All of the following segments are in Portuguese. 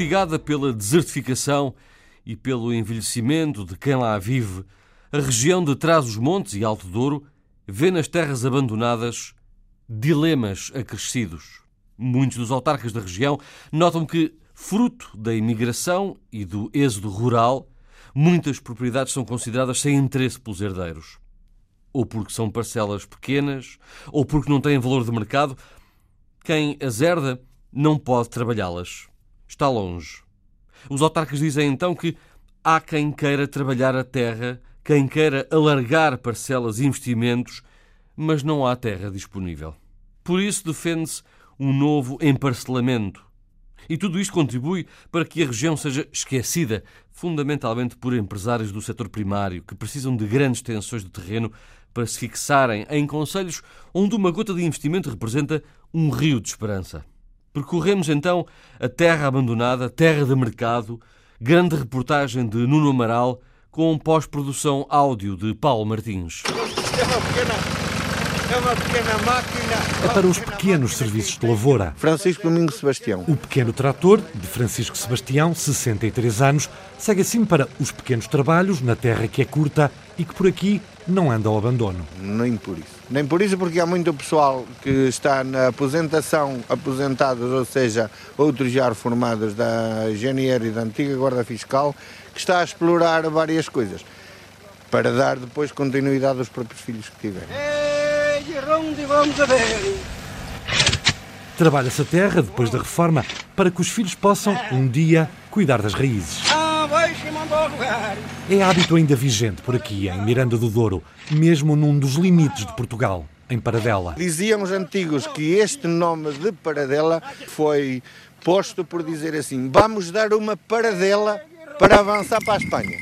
Fustigada pela desertificação e pelo envelhecimento de quem lá vive, a região de Trás-os-Montes e Alto Douro vê nas terras abandonadas dilemas acrescidos. Muitos dos autarcas da região notam que, fruto da imigração e do êxodo rural, muitas propriedades são consideradas sem interesse pelos herdeiros. Ou porque são parcelas pequenas, ou porque não têm valor de mercado. Quem as herda não pode trabalhá-las. Está longe. Os autarcas dizem então que há quem queira trabalhar a terra, quem queira alargar parcelas e investimentos, mas não há terra disponível. Por isso defende-se um novo emparcelamento. E tudo isto contribui para que a região seja esquecida, fundamentalmente por empresários do setor primário, que precisam de grandes extensões de terreno para se fixarem em conselhos onde uma gota de investimento representa um rio de esperança. Percorremos então a terra abandonada, terra de mercado, grande reportagem de Nuno Amaral com pós-produção áudio de Paulo Martins. É uma pequena, é uma pequena máquina. É para os pequenos serviços de lavoura. Francisco Domingos Sebastião. O pequeno trator, de Francisco Sebastião, 63 anos, segue assim para os pequenos trabalhos na terra que é curta e que por aqui não anda ao abandono. Nem por isso. Nem por isso, porque há muito pessoal que está na aposentação, aposentados, ou seja, outros já reformados da GNR e da antiga Guarda Fiscal, que está a explorar várias coisas para dar depois continuidade aos próprios filhos que tiverem. Ei, onde vamos a ver? Trabalha-se a terra depois da reforma para que os filhos possam, um dia, cuidar das raízes. Ah. É hábito ainda vigente por aqui, em Miranda do Douro, mesmo num dos limites de Portugal, em Paradela. Diziam os antigos que este nome de Paradela foi posto por dizer assim: vamos dar uma paradela para avançar para a Espanha.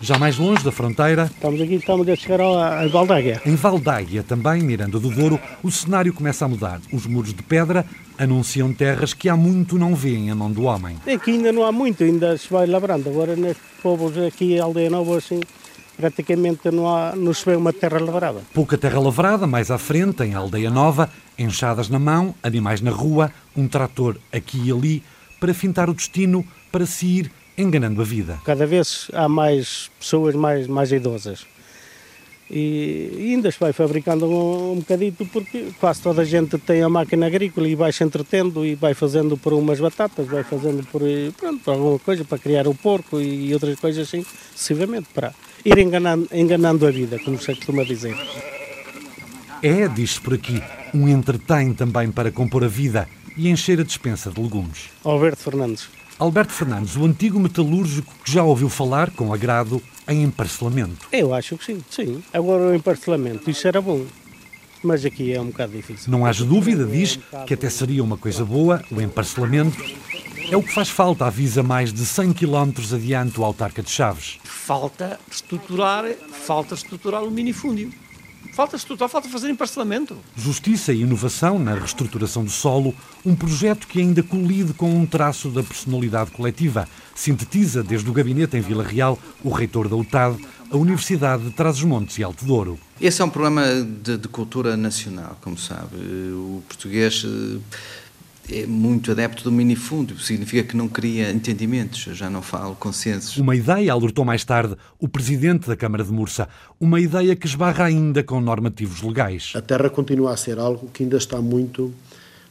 Já mais longe da fronteira, Estamos aqui, estamos a chegar a, Valdáguia. em Valdáguia, também Miranda do Douro, o cenário começa a mudar. Os muros de pedra anunciam terras que há muito não vêem a mão do homem. Aqui ainda não há muito, ainda se vai lavrando. Agora nestes povos aqui, aldeia nova, assim, praticamente não, há, não se vê uma terra lavrada. Pouca terra lavrada, mais à frente, em Aldeia Nova, enxadas na mão, animais na rua, um trator aqui e ali, para fintar o destino, para se ir enganando a vida. Cada vez há mais pessoas mais, mais idosas. E, e ainda se vai fabricando um, um bocadito porque quase toda a gente tem a máquina agrícola e vai se entretendo e vai fazendo por umas batatas, vai fazendo por, pronto, por alguma coisa para criar o porco e outras coisas assim, sucessivamente, para ir enganando, enganando a vida, como se costuma dizer. É, diz-se por aqui, um entretém também para compor a vida e encher a despensa de legumes. Alberto Fernandes. Alberto Fernandes, o antigo metalúrgico que já ouviu falar com agrado em emparcelamento. Eu acho que sim, sim. Agora o emparcelamento, isso era bom. Mas aqui é um bocado difícil. Não haja dúvida, diz, que até seria uma coisa boa, o emparcelamento. É o que faz falta, avisa mais de 100 km adiante o autarca de Chaves. falta estruturar, falta estruturar o minifúndio. Falta estruturar, falta fazer emparcelamento. Justiça e inovação na reestruturação do solo, um projeto que ainda colide com um traço da personalidade coletiva. Sintetiza desde o gabinete em Vila Real o reitor da UTAD, a Universidade de Trás-os-Montes e Alto Douro. Esse é um problema de, de cultura nacional, como sabe. O português eh, é muito adepto do minifúndio, significa que não cria entendimentos, eu já não falo consensos. Uma ideia, alertou mais tarde o presidente da Câmara de Mursa, uma ideia que esbarra ainda com normativos legais. A terra continua a ser algo que ainda está muito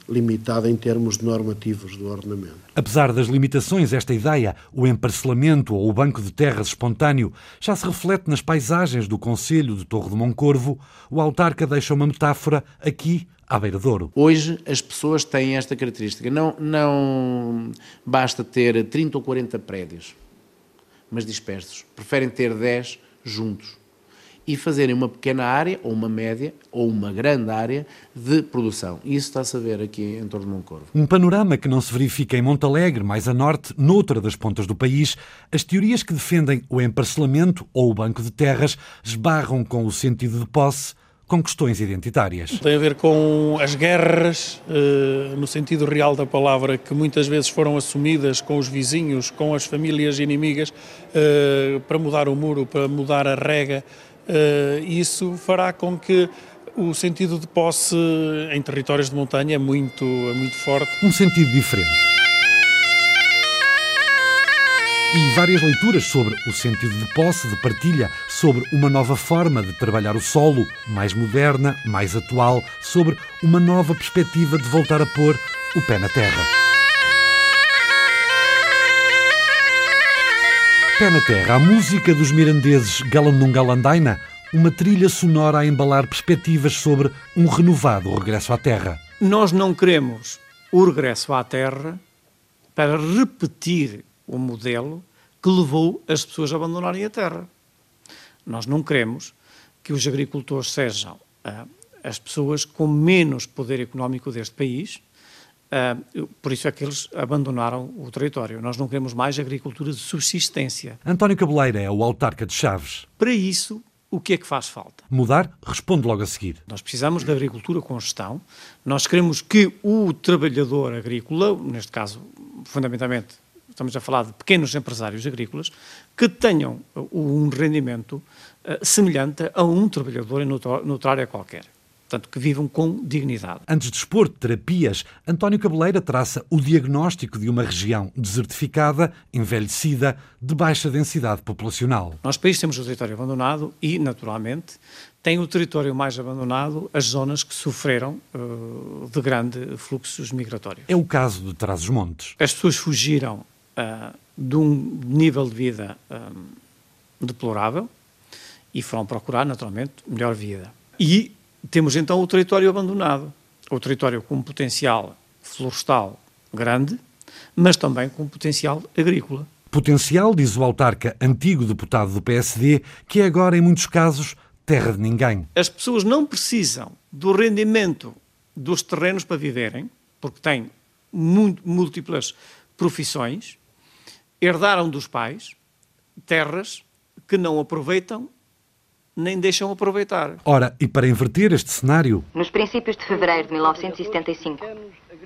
limitada em termos de normativos do ordenamento. Apesar das limitações, esta ideia, o emparcelamento ou o banco de terras espontâneo, já se reflete nas paisagens do Conselho de Torre de Moncorvo. O autarca deixa uma metáfora aqui à beira Douro. Hoje as pessoas têm esta característica. Não, não basta ter 30 ou 40 prédios, mas dispersos. Preferem ter 10 juntos e fazerem uma pequena área, ou uma média, ou uma grande área de produção. Isso está-se a ver aqui em torno de Moncorvo. Um panorama que não se verifica em Montalegre, mais a norte, noutra das pontas do país. As teorias que defendem o emparcelamento ou o banco de terras esbarram com o sentido de posse com questões identitárias. Tem a ver com as guerras, eh, no sentido real da palavra, que muitas vezes foram assumidas com os vizinhos, com as famílias inimigas, eh, para mudar o muro, para mudar a rega. Eh, Isso fará com que o sentido de posse em territórios de montanha é muito, é muito forte. Um sentido diferente. E várias leituras sobre o sentido de posse, de partilha, sobre uma nova forma de trabalhar o solo, mais moderna, mais atual, sobre uma nova perspectiva de voltar a pôr o pé na terra. Pé na terra, a música dos mirandeses Galandungalandaina, uma trilha sonora a embalar perspectivas sobre um renovado regresso à terra. Nós não queremos o regresso à terra para repetir o modelo que levou as pessoas a abandonarem a terra. Nós não queremos que os agricultores sejam uh, as pessoas com menos poder económico deste país, uh, por isso é que eles abandonaram o território. Nós não queremos mais agricultura de subsistência. António Cabeleira é o autarca de Chaves. Para isso, o que é que faz falta? Mudar? Responde logo a seguir. Nós precisamos de agricultura com gestão. Nós queremos que o trabalhador agrícola, neste caso, fundamentalmente estamos a falar de pequenos empresários agrícolas, que tenham um rendimento uh, semelhante a um trabalhador em noutra área qualquer. Portanto, que vivam com dignidade. Antes de expor terapias, António Cabeleira traça o diagnóstico de uma região desertificada, envelhecida, de baixa densidade populacional. Nós, país, temos o território abandonado e, naturalmente, tem o território mais abandonado as zonas que sofreram uh, de grandes fluxos migratórios. É o caso de Trás-os-Montes. As pessoas fugiram uh, de um nível de vida um, deplorável e foram procurar, naturalmente, melhor vida. E temos então o território abandonado, o território com potencial florestal grande, mas também com potencial agrícola. Potencial, diz o autarca, antigo deputado do PSD, que é agora, em muitos casos, terra de ninguém. As pessoas não precisam do rendimento dos terrenos para viverem, porque têm múltiplas profissões, herdaram dos pais terras que não aproveitam nem deixam aproveitar. Ora, e para inverter este cenário? Nos princípios de fevereiro de 1975,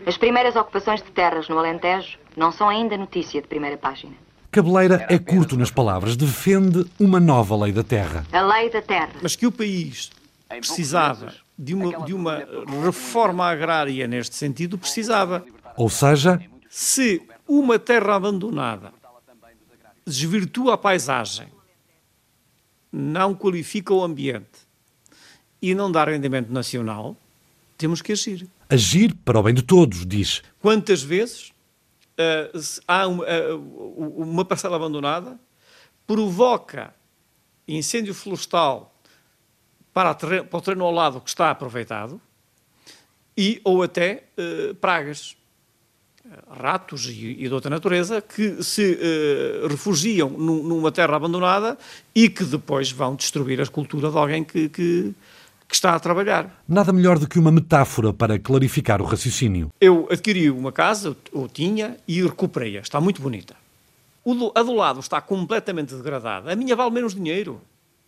as primeiras ocupações de terras no Alentejo não são ainda notícia de primeira página. Cabeleira é curto nas palavras, defende uma nova lei da terra. A lei da terra. Mas que o país precisava de uma, de uma reforma agrária neste sentido, precisava. Ou seja, se uma terra abandonada desvirtua a paisagem, não qualifica o ambiente e não dá rendimento nacional, temos que agir. Agir para o bem de todos, diz. Quantas vezes uh, há uma, uh, uma parcela abandonada, provoca incêndio florestal para, terreno, para o terreno ao lado que está aproveitado e ou até uh, pragas ratos e, e de outra natureza que se uh, refugiam num, numa terra abandonada e que depois vão destruir a cultura de alguém que, que, que, está a trabalhar. Nada melhor do que uma metáfora para clarificar o raciocínio. Eu adquiri uma casa, ou tinha, e recuperei-a. Está muito bonita. O do, a do lado está completamente degradada. A minha vale menos dinheiro.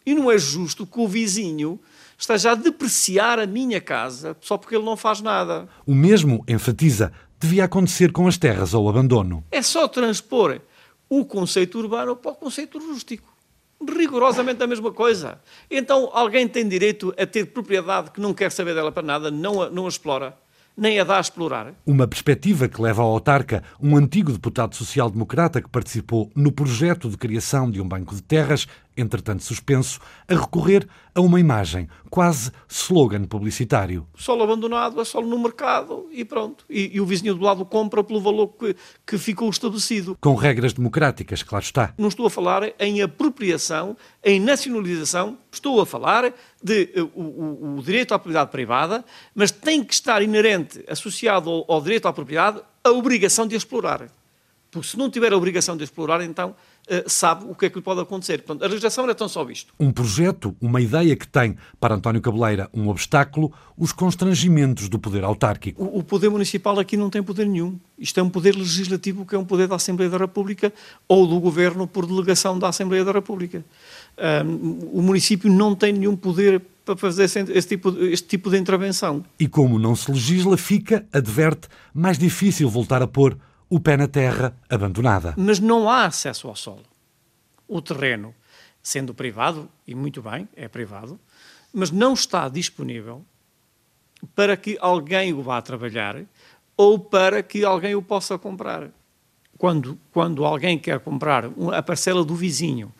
E não é justo que o vizinho esteja a depreciar a minha casa só porque ele não faz nada. O mesmo enfatiza devia acontecer com as terras ao abandono. É só transpor o conceito urbano para o conceito rústico. Rigorosamente a mesma coisa. Então alguém tem direito a ter propriedade que não quer saber dela para nada, não a, não a explora nem a dá a explorar. Uma perspectiva que leva ao autarca, um antigo deputado social-democrata que participou no projeto de criação de um banco de terras, entretanto suspenso, a recorrer a uma imagem, quase slogan publicitário. Solo abandonado é solo no mercado e pronto. E, e o vizinho do lado compra pelo valor que, que ficou estabelecido. Com regras democráticas, claro está. Não estou a falar em apropriação, em nacionalização, estou a falar de uh, o, o, direito à propriedade privada, mas tem que estar inerente, associado ao, ao direito à propriedade, a obrigação de explorar. Porque se não tiver a obrigação de explorar, então uh, sabe o que é que lhe pode acontecer. Portanto, a legislação era tão só isto. Um projeto, uma ideia que tem, para António Cabeleira, um obstáculo, os constrangimentos do poder autárquico. O, o poder municipal aqui não tem poder nenhum. Isto é um poder legislativo que é um poder da Assembleia da República ou do Governo por delegação da Assembleia da República. Um, o município não tem nenhum poder para fazer esse tipo, este tipo de intervenção. E como não se legisla, fica, adverte, mais difícil voltar a pôr o pé na terra abandonada. Mas não há acesso ao solo. O terreno, sendo privado, e muito bem, é privado, mas não está disponível para que alguém o vá trabalhar ou para que alguém o possa comprar. quando, quando alguém quer comprar a parcela do vizinho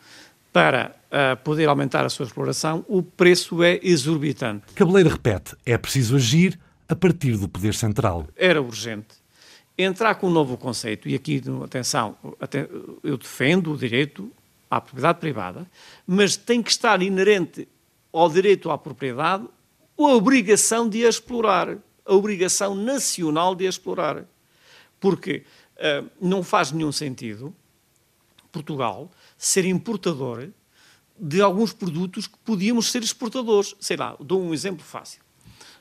para uh, poder aumentar a sua exploração, o preço é exorbitante. Cabeleira repete, é preciso agir a partir do poder central. Era urgente entrar com um novo conceito, e aqui, atenção, eu defendo o direito à propriedade privada, mas tem que estar inerente ao direito à propriedade a obrigação de a explorar, a obrigação nacional de a explorar. Porque uh, não faz nenhum sentido Portugal ser importador de alguns produtos que podíamos ser exportadores. Sei lá, dou um exemplo fácil.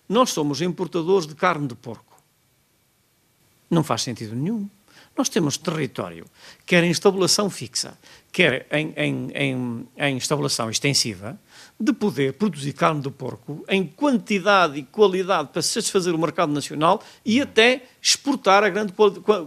Nós somos importadores de carne de porco. Não faz sentido nenhum. Nós temos território, quer em instabulação fixa, quer em, em, em, em instabulação extensiva, de poder produzir carne de porco em quantidade e qualidade para satisfazer o mercado nacional e até exportar a grande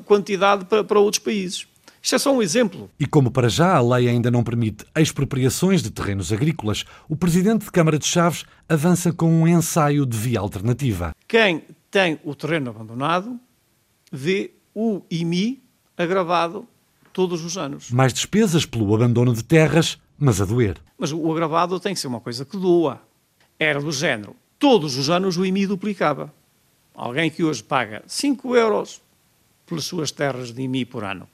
quantidade para, para outros países. Isto é só um exemplo. E como para já a lei ainda não permite expropriações de terrenos agrícolas, o presidente de Câmara de Chaves avança com um ensaio de via alternativa. Quem tem o terreno abandonado vê o IMI agravado todos os anos. Mais despesas pelo abandono de terras, mas a doer. Mas o agravado tem que ser uma coisa que doa. Era do género. Todos os anos o IMI duplicava. Alguém que hoje paga 5 euros pelas suas terras de IMI por ano.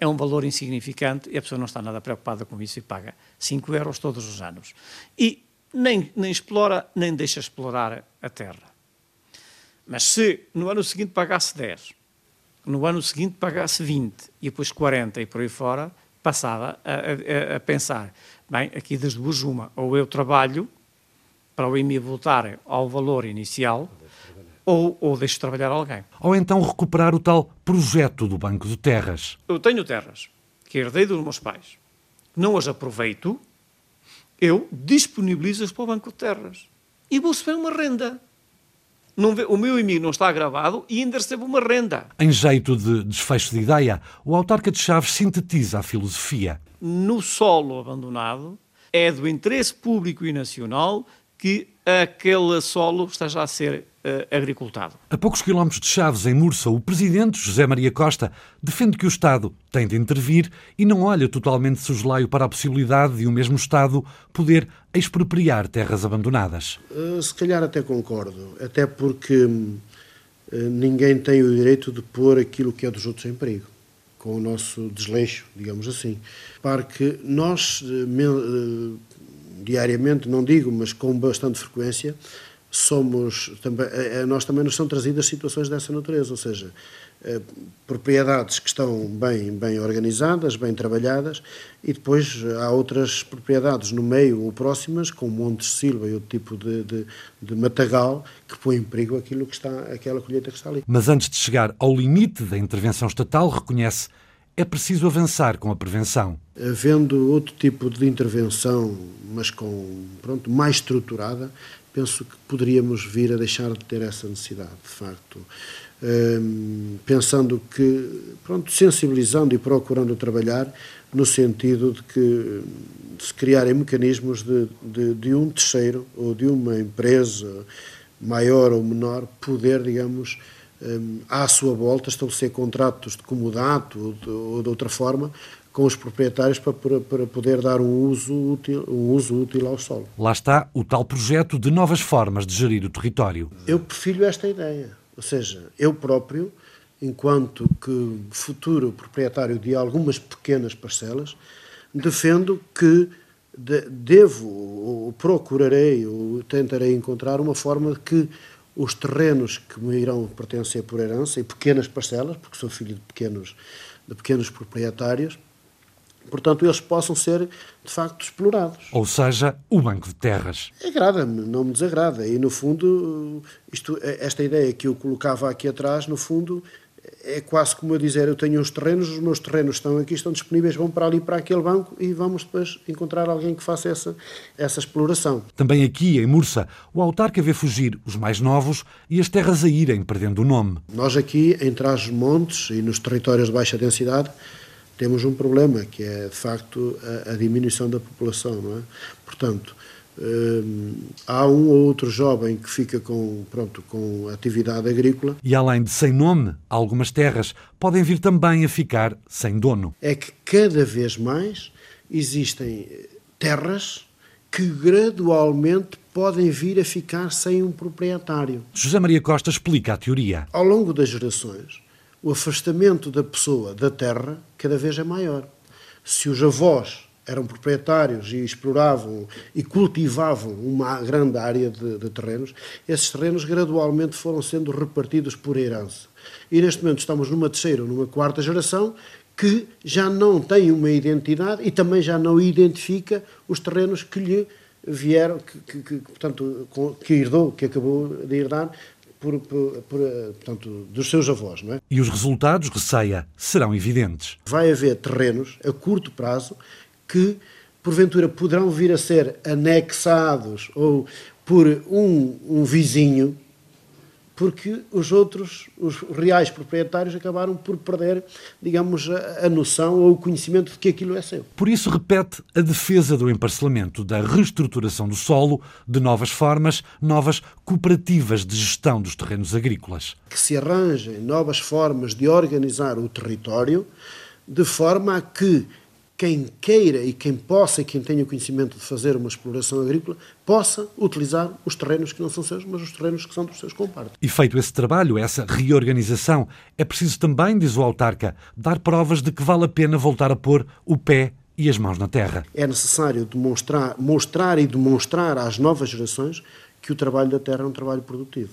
É um valor insignificante e a pessoa não está nada preocupada com isso e paga 5 euros todos os anos. E nem, nem explora, nem deixa explorar a terra. Mas se no ano seguinte pagasse 10, no ano seguinte pagasse 20 e depois 40 e por aí fora, passava a, a, a pensar, bem, aqui das duas uma, ou eu trabalho para o IMI voltar ao valor inicial, ou, ou deixo trabalhar alguém. Ou então recuperar o tal projeto do Banco de Terras. Eu tenho terras que herdei dos meus pais, não as aproveito, eu disponibilizo-as para o Banco de Terras e vou receber uma renda vê, o meu IMI não está gravado e ainda recebo uma renda. Em jeito de desfecho de ideia, o autarca de Chaves sintetiza a filosofia. No solo abandonado, é do interesse público e nacional que aquele solo esteja a ser uh, agricultado. A poucos quilómetros de Chaves, em Mursa, o presidente José Maria Costa defende que o Estado tem de intervir e não olha totalmente soslaio para a possibilidade de o mesmo Estado poder expropriar terras abandonadas. Uh, se calhar até concordo, até porque uh, ninguém tem o direito de pôr aquilo que é dos outros em perigo com o nosso desleixo, digamos assim. Para que nós, diariamente, não digo, mas com bastante frequência, somos também, a nós também nos são trazidas situações dessa natureza, ou seja, eh, propriedades que estão bem, bem organizadas, bem trabalhadas, e depois há outras propriedades no meio ou próximas, com montes de silva e outro tipo de, de, de, matagal, que põe em perigo aquilo que está, aquela colheita que está ali. Mas antes de chegar ao limite da intervenção estatal, reconhece é preciso avançar com a prevenção. Havendo outro tipo de intervenção, mas com pronto mais estruturada, penso que poderíamos vir a deixar de ter essa necessidade, de facto. Um, pensando que, pronto, sensibilizando e procurando trabalhar no sentido de que se criarem mecanismos de, de, de um terceiro ou de uma empresa maior ou menor poder, digamos, à sua volta estabelecer contratos de comodato ou de, ou de outra forma com os proprietários para, para poder dar um uso, útil, um uso útil ao solo. Lá está o tal projeto de novas formas de gerir o território. Eu prefiro esta ideia, ou seja, eu próprio, enquanto que futuro proprietário de algumas pequenas parcelas, defendo que devo ou procurarei ou tentarei encontrar uma forma de que os terrenos que me irão pertencer por herança e pequenas parcelas, porque sou filho de pequenos, de pequenos proprietários, portanto, eles possam ser, de facto, explorados. Ou seja, o Banco de Terras. Agrada-me, não me desagrada. E, no fundo, isto, esta ideia que eu colocava aqui atrás, no fundo, é quase como eu dizer, eu tenho uns terrenos, os meus terrenos estão aqui, estão disponíveis, vão para ali, para aquele banco e vamos depois encontrar alguém que faça essa, essa exploração. Também aqui, em Mursa, o autarca vê fugir os mais novos e as terras a irem perdendo o nome. Nós aqui, em Trás-os-Montes e nos territórios de baixa densidade, temos um problema, que é, de facto, a, a diminuição da população, não é? Portanto, Hum, há um ou outro jovem que fica com, pronto, com atividade agrícola. E além de sem nome, algumas terras podem vir também a ficar sem dono. É que cada vez mais existem terras que gradualmente podem vir a ficar sem um proprietário. José Maria Costa explica a teoria. Ao longo das gerações, o afastamento da pessoa da terra cada vez é maior. Se os avós eram proprietários e exploravam e cultivavam uma grande área de, de, terrenos, esses terrenos gradualmente foram sendo repartidos por herança. E neste momento estamos numa terceira ou numa quarta geração que já não tem uma identidade e também já não identifica os terrenos que lhe vieram, que, que, que portanto, que herdou, que acabou de herdar por, por, por, portanto, dos seus avós. Não é? E os resultados, receia, serão evidentes. Vai haver terrenos a curto prazo que, porventura, poderão vir a ser anexados ou por um, um vizinho, porque os outros, os reais proprietários, acabaram por perder, digamos, a, a, noção ou o conhecimento de que aquilo é seu. Por isso, repete a defesa do emparcelamento, da reestruturação do solo, de novas formas, novas cooperativas de gestão dos terrenos agrícolas. Que se arranjem novas formas de organizar o território de forma a que quem queira e quem possa e quem tenha conhecimento de fazer uma exploração agrícola possa utilizar os terrenos que não são seus, mas os terrenos que são dos seus compartos. E feito esse trabalho, essa reorganização, é preciso também, diz o autarca, dar provas de que vale a pena voltar a pôr o pé e as mãos na terra. É necessário demonstrar, mostrar e demonstrar às novas gerações que o trabalho da terra é um trabalho produtivo.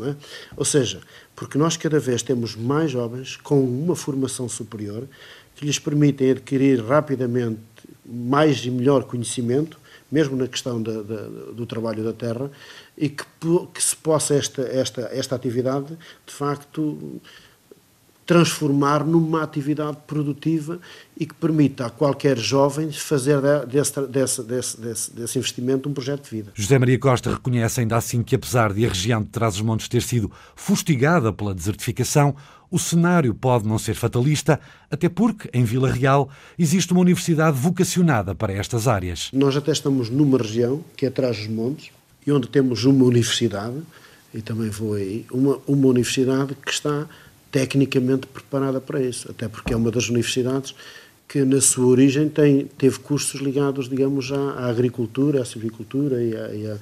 É? Ou seja, porque nós cada vez temos mais jovens com uma formação superior que lhes permitem adquirir rapidamente mais e melhor conhecimento, mesmo na questão da, da, do trabalho da terra, e que, que se possa esta, esta, esta atividade, de facto, transformar numa atividade produtiva e que permita a qualquer jovem fazer desse, desse, desse, desse, investimento um projeto de vida. José Maria Costa reconhece ainda assim que, apesar de a região de Trás-os-Montes ter sido fustigada pela desertificação, o cenário pode não ser fatalista, até porque, em Vila Real, existe uma universidade vocacionada para estas áreas. Nós até estamos numa região, que é Trás-os-Montes, e onde temos uma universidade, e também vou aí, uma, uma universidade que está tecnicamente preparada para isso, até porque é uma das universidades que na sua origem tem, teve cursos ligados, digamos, à, à agricultura, à silvicultura e à, e, à,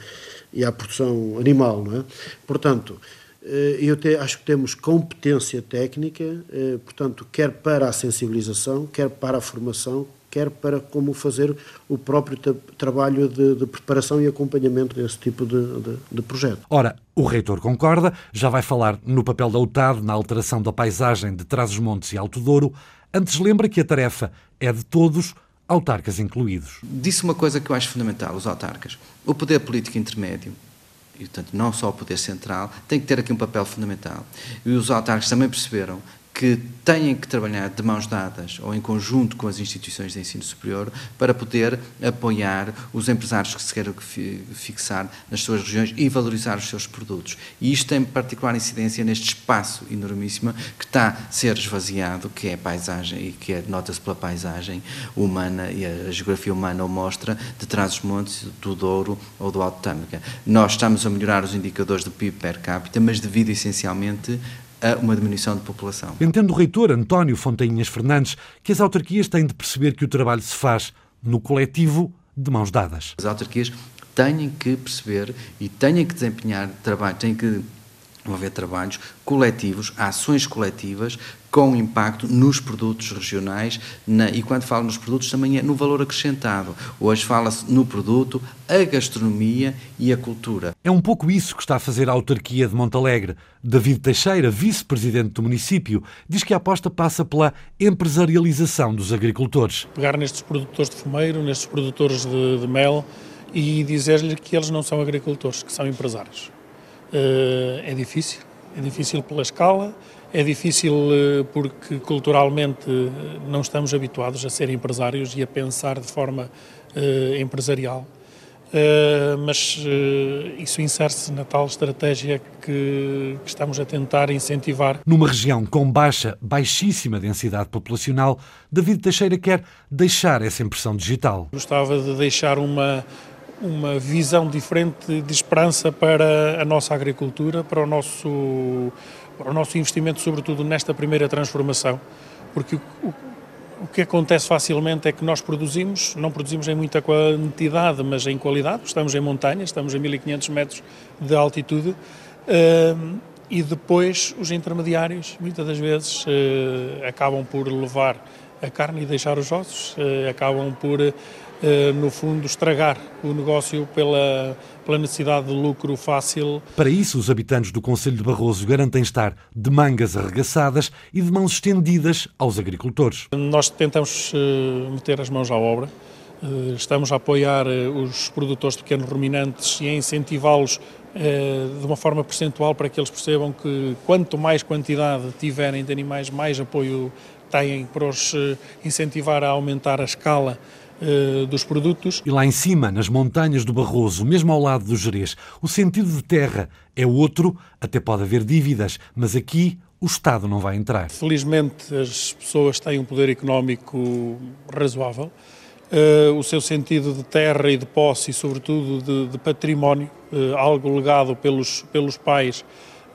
e à, produção animal, não é? Portanto, eh, eu te, acho que temos competência técnica, eh, portanto, quer para a sensibilização, quer para a formação, quer para como fazer o próprio trabalho de, de, preparação e acompanhamento desse tipo de, de, de, projeto. Ora, o reitor concorda, já vai falar no papel da UTAD na alteração da paisagem de Trás-os-Montes e Alto Douro. Antes lembra que a tarefa é de todos, autarcas incluídos. Disse uma coisa que eu acho fundamental, os autarcas. O poder político intermédio e, portanto, não só o poder central, tem que ter aqui um papel fundamental. E os autarcas também perceberam que têm que trabalhar de mãos dadas ou em conjunto com as instituições de ensino superior para poder apoiar os empresários que se queiram fixar nas suas regiões e valorizar os seus produtos. E isto tem particular incidência neste espaço enormíssimo que está a ser esvaziado, que é a paisagem e que é, nota-se pela paisagem humana e a geografia humana o mostra, de trás dos montes, do Douro ou do Alto Tâmega. Nós estamos a melhorar os indicadores do PIB per capita, mas devido essencialmente a uma diminuição de população. Entendo o reitor António Fontainhas Fernandes que as autarquias têm de perceber que o trabalho se faz no coletivo de mãos dadas. As autarquias têm que perceber e têm que desempenhar trabalho, têm que vão haver trabalhos coletivos, ações coletivas com impacto nos produtos regionais na, e quando falo nos produtos também é no valor acrescentado. Hoje fala-se no produto, a gastronomia e a cultura. É um pouco isso que está a fazer a autarquia de Montalegre. David Teixeira, vice-presidente do município, diz que a aposta passa pela empresarialização dos agricultores. Pegar nestes produtores de fumeiro, nestes produtores de, de mel e dizer-lhe que eles não são agricultores, que são empresários. Uh, é difícil, é difícil pela escala, é difícil uh, porque culturalmente uh, não estamos habituados a ser empresários e a pensar de forma empresarial. mas isso insere-se na tal estratégia que, que estamos a tentar incentivar. Numa região com baixa, baixíssima densidade populacional, David Teixeira quer deixar essa impressão digital. Gostava de deixar uma, uma visão diferente de esperança para a nossa agricultura, para o nosso, para o nosso investimento, sobretudo nesta primeira transformação, porque o, o que acontece facilmente é que nós produzimos, não produzimos em muita quantidade, mas em qualidade, estamos em montanha, estamos a 1500 metros de altitude, uh, e depois os intermediários, muitas das vezes, uh, acabam por levar a carne e deixar os ossos, uh, acabam por eh, no fundo, estragar o negócio pela, pela necessidade de lucro fácil. Para isso, os habitantes do Conselho de Barroso garantem estar de mangas arregaçadas e de mãos estendidas aos agricultores. Nós tentamos eh, meter as mãos à obra. Eh, estamos a apoiar os produtores de pequenos ruminantes e a incentivá-los de uma forma percentual para que eles percebam que quanto mais quantidade tiverem de animais, mais apoio têm para os incentivar a aumentar a escala dos produtos. E lá em cima, nas montanhas do Barroso, mesmo ao lado do Jerez, o sentido de terra é outro, até pode haver dívidas, mas aqui o Estado não vai entrar. Felizmente as pessoas têm um poder económico razoável. Uh, o seu sentido de terra e de posse e, sobretudo, de, de património, uh, algo legado pelos, pelos pais,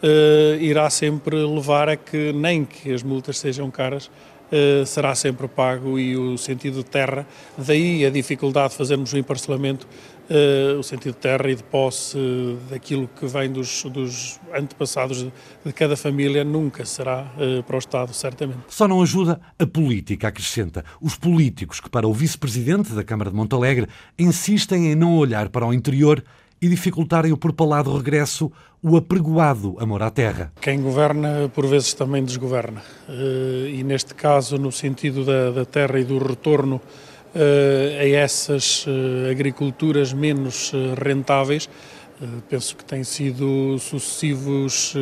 uh, irá sempre levar a que, nem que as multas sejam caras, Uh, será sempre pago e o sentido de terra, daí a dificuldade de fazermos o emparcelamento, uh, o sentido de terra e de posse daquilo que vem dos, dos antepassados de, de, cada família nunca será para o Estado, certamente. Só não ajuda a política, acrescenta. Os políticos que, para o vice-presidente da Câmara de Montalegre, insistem em não olhar para o interior e dificultarem o propalado regresso, o apregoado amor à terra. Quem governa, por vezes, também desgoverna. Eh, e neste caso, no sentido da, da terra e do retorno eh, a essas eh, agriculturas menos rentáveis, penso que têm sido sucessivos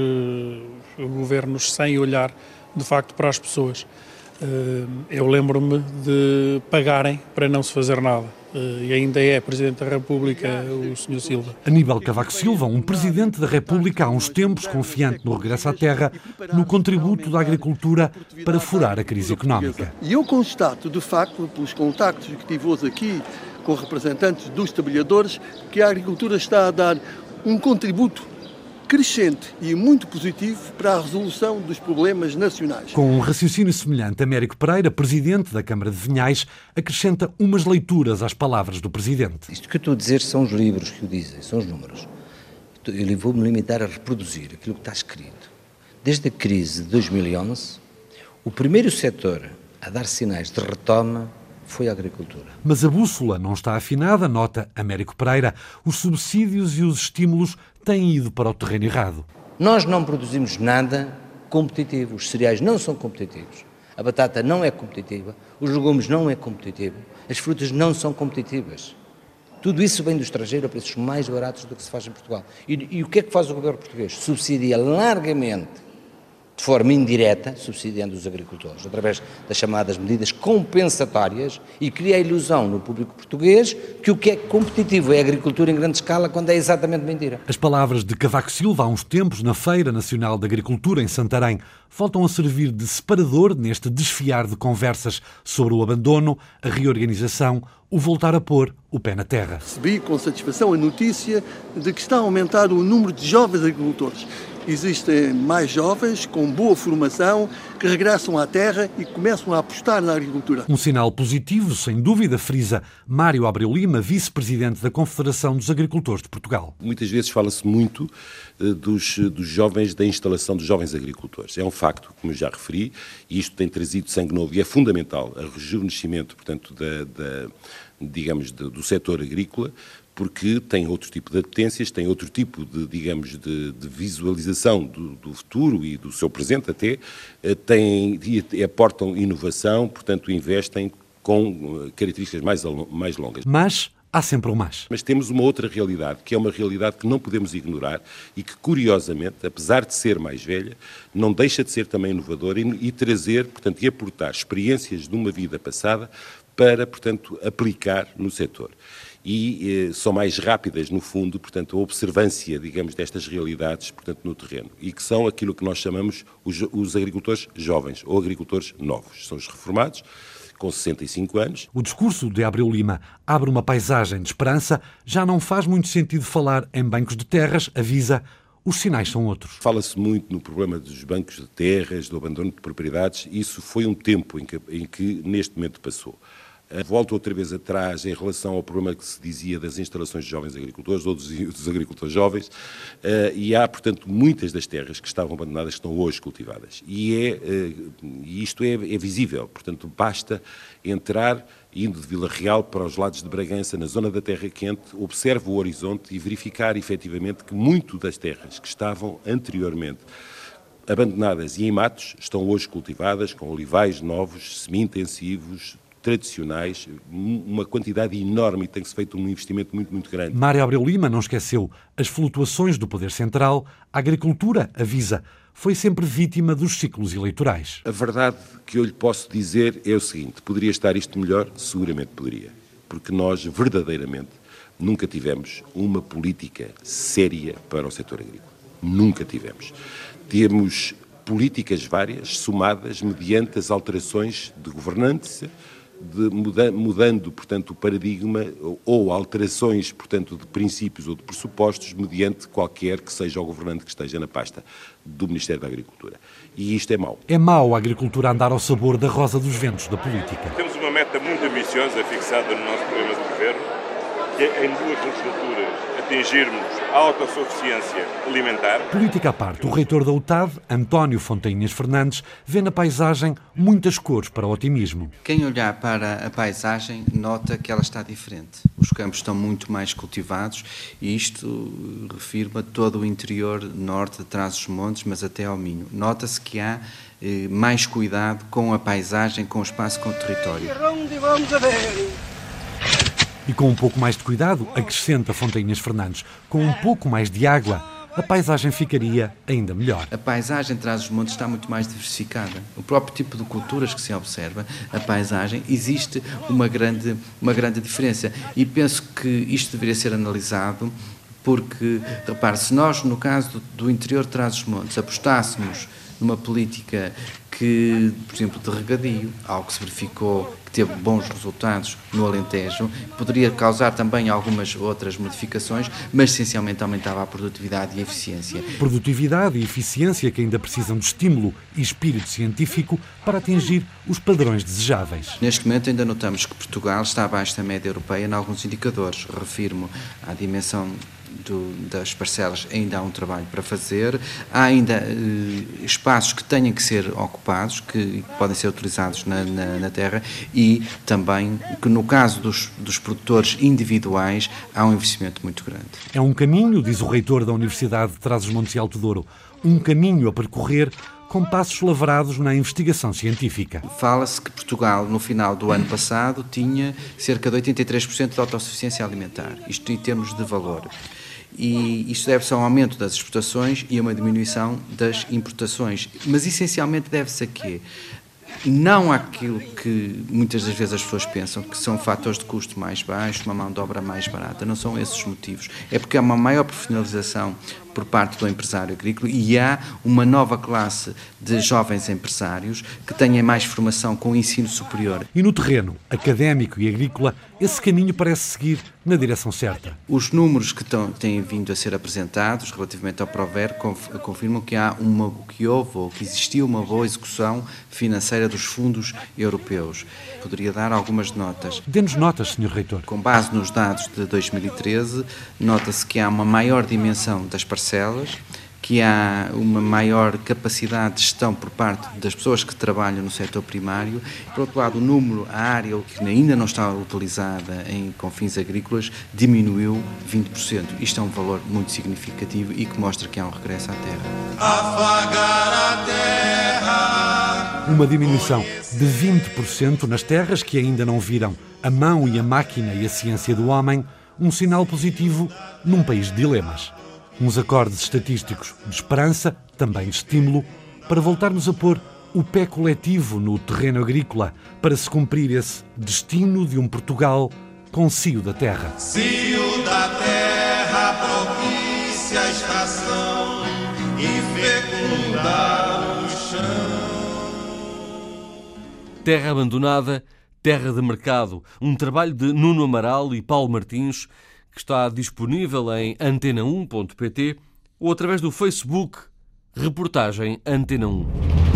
governos sem olhar, de facto, para as pessoas. Eu lembro-me de pagarem para não se fazer nada e ainda é Presidente da República o Sr. Silva. Aníbal Cavaco Silva, um Presidente da República há uns tempos confiante no regresso à terra, no contributo da agricultura para furar a crise económica. E eu constato, de facto, pelos contactos que tive hoje aqui com representantes dos trabalhadores, que a agricultura está a dar um contributo crescente e muito positivo para a resolução dos problemas nacionais. Com um raciocínio semelhante, Américo Pereira, presidente da Câmara de Vinhais, acrescenta umas leituras às palavras do presidente. Isto que eu estou a dizer são os livros que o dizem, são os números. Eu vou-me limitar a reproduzir aquilo que está escrito. Desde a crise de 2011, o primeiro setor a dar sinais de retoma foi a agricultura. Mas a bússola não está afinada, nota Américo Pereira. Os subsídios e os estímulos têm ido para o terreno errado. Nós não produzimos nada competitivo. Os cereais não são competitivos. A batata não é competitiva. Os legumes não é competitivo. As frutas não são competitivas. Tudo isso vem do estrangeiro a preços mais baratos do que se faz em Portugal. E, e o que é que faz o governo português? Subsidia largamente de forma indireta, subsidiando os agricultores, através das chamadas medidas compensatórias, e cria a ilusão no público português que o que é competitivo é a agricultura em grande escala, quando é exatamente mentira. As palavras de Cavaco Silva há uns tempos na Feira Nacional de Agricultura em Santarém voltam a servir de separador neste desfiar de conversas sobre o abandono, a reorganização, o voltar a pôr o pé na terra. Recebi com satisfação a notícia de que está a aumentar o número de jovens agricultores existem mais jovens com boa formação que regressam à terra e começam a apostar na agricultura. Um sinal positivo, sem dúvida, frisa Mário Abreu Lima, vice-presidente da Confederação dos Agricultores de Portugal. Muitas vezes fala-se muito uh, dos, dos jovens, da instalação dos jovens agricultores. É um facto, como já referi, e isto tem trazido sangue novo e é fundamental a rejuvenescimento, portanto, da, da digamos, de, do setor agrícola, porque tem outro tipo de apetências, tem outro tipo de, digamos, de, de visualização do, do, futuro e do seu presente até, eh, tem, e aportam inovação, portanto investem com eh, características mais, mais longas. Mas há sempre um mas. Mas temos uma outra realidade, que é uma realidade que não podemos ignorar e que, curiosamente, apesar de ser mais velha, não deixa de ser também inovadora e, e trazer, portanto, e aportar experiências de uma vida passada para, portanto, aplicar no setor e eh, são mais rápidas, no fundo, portanto, a observância, digamos, destas realidades, portanto, no terreno, e que são aquilo que nós chamamos os, os agricultores jovens ou agricultores novos. São os reformados com 65 anos. O discurso de Abreu Lima abre uma paisagem de esperança. Já não faz muito sentido falar em bancos de terras, avisa. Os sinais são outros. Fala-se muito no problema dos bancos de terras, do abandono de propriedades. Isso foi um tempo em que, em que neste momento passou. Eh, volto outra vez atrás em relação ao problema que se dizia das instalações de jovens agricultores ou dos, dos agricultores jovens, uh, e há, portanto, muitas das terras que estavam abandonadas que estão hoje cultivadas. E é, uh, isto é, é, visível, portanto, basta entrar, indo de Vila Real para os lados de Bragança, na zona da Terra Quente, observe o horizonte e verificar efetivamente que muito das terras que estavam anteriormente abandonadas e em matos estão hoje cultivadas com olivais novos, semi-intensivos, tradicionais, uma quantidade enorme e tem-se feito um investimento muito, muito grande. Mário Abreu Lima não esqueceu as flutuações do poder central, a agricultura, avisa, foi sempre vítima dos ciclos eleitorais. A verdade que eu lhe posso dizer é o seguinte: poderia estar isto melhor? Seguramente poderia. Porque nós, verdadeiramente, nunca tivemos uma política séria para o setor agrícola. Nunca tivemos. Temos políticas várias, somadas mediante as alterações de governança, muda, mudando, portanto, o paradigma ou alterações, portanto, de princípios ou de pressupostos mediante qualquer que seja o governante que esteja na pasta do Ministério da Agricultura. E isto é mau. É mau a agricultura andar ao sabor da rosa dos ventos da política. Temos uma meta muito ambiciosa fixada no nosso programa de governo, em duas legislaturas atingirmos a autossuficiência alimentar. Política à parte, o reitor da UTAD, António Fontainhas Fernandes, vê na paisagem muitas cores para o otimismo. Quem olhar para a paisagem nota que ela está diferente. Os campos estão muito mais cultivados e isto refirma todo o interior norte, de trás dos montes, mas até ao Minho. Nota-se que há eh, mais cuidado com a paisagem, com o espaço, com o território. E com um pouco mais de cuidado, acrescenta Fontainhas Fernandes, com um pouco mais de água, a paisagem ficaria ainda melhor. A paisagem traz os montes está muito mais diversificada. O próprio tipo de culturas que se observa, a paisagem, existe uma grande, uma grande diferença. E penso que isto deveria ser analisado porque, repare, se nós, no caso do, do interior de Trás-os-Montes, apostássemos numa política que, por exemplo, de regadio, algo que se verificou que teve bons resultados no Alentejo, poderia causar também algumas outras modificações, mas essencialmente aumentava a produtividade e a eficiência. Produtividade e eficiência que ainda precisam de estímulo e espírito científico para atingir os padrões desejáveis. Neste momento ainda notamos que Portugal está abaixo da média europeia em alguns indicadores. Refiro-me à dimensão do, das parcelas ainda há um trabalho para fazer, há ainda eh, espaços que têm que ser ocupados, que podem ser utilizados na, na, na, terra e também que no caso dos, dos produtores individuais há um investimento muito grande. É um caminho, diz o reitor da Universidade de Trás-os-Montes e Alto Douro, um caminho a percorrer com passos lavrados na investigação científica. Fala-se que Portugal, no final do ano passado, tinha cerca de 83% de autossuficiência alimentar, isto em termos de valor e isto deve-se a um aumento das exportações e a uma diminuição das importações. Mas essencialmente deve-se a quê? Não àquilo que muitas das vezes as pessoas pensam, que são fatores de custo mais baixos, uma mão de obra mais barata. Não são esses os motivos. É porque há uma maior profissionalização por parte do empresário agrícola e há uma nova classe de jovens empresários que têm mais formação com o ensino superior. E no terreno académico e agrícola, esse caminho parece seguir na direção certa. Os números que estão, têm vindo a ser apresentados relativamente ao Prover confirmam que há uma que houve ou que existiu uma boa execução financeira dos fundos europeus. Poderia dar algumas notas. Dê-nos notas, Sr. Reitor. Com base nos dados de 2013, nota-se que há uma maior dimensão das parcelas parcelas, que há uma maior capacidade de gestão por parte das pessoas que trabalham no setor primário. Por outro lado, o número, a área que ainda não está utilizada em, com fins agrícolas diminuiu 20%. Isto é um valor muito significativo e que mostra que há um regresso à terra. Afagar a terra. Uma diminuição de 20% nas terras que ainda não viram a mão e a máquina e a ciência do homem, um sinal positivo num país de dilemas uns acordes estatísticos de esperança, também de estímulo, para voltarmos a pôr o pé coletivo no terreno agrícola para se cumprir esse destino de um Portugal com cio da terra. Cio da terra propicia a estação e fecundar o chão. Terra abandonada Terra de Mercado, um trabalho de Nuno Amaral e Paulo Martins, que está disponível em antena1.pt ou através do Facebook Reportagem Antena 1.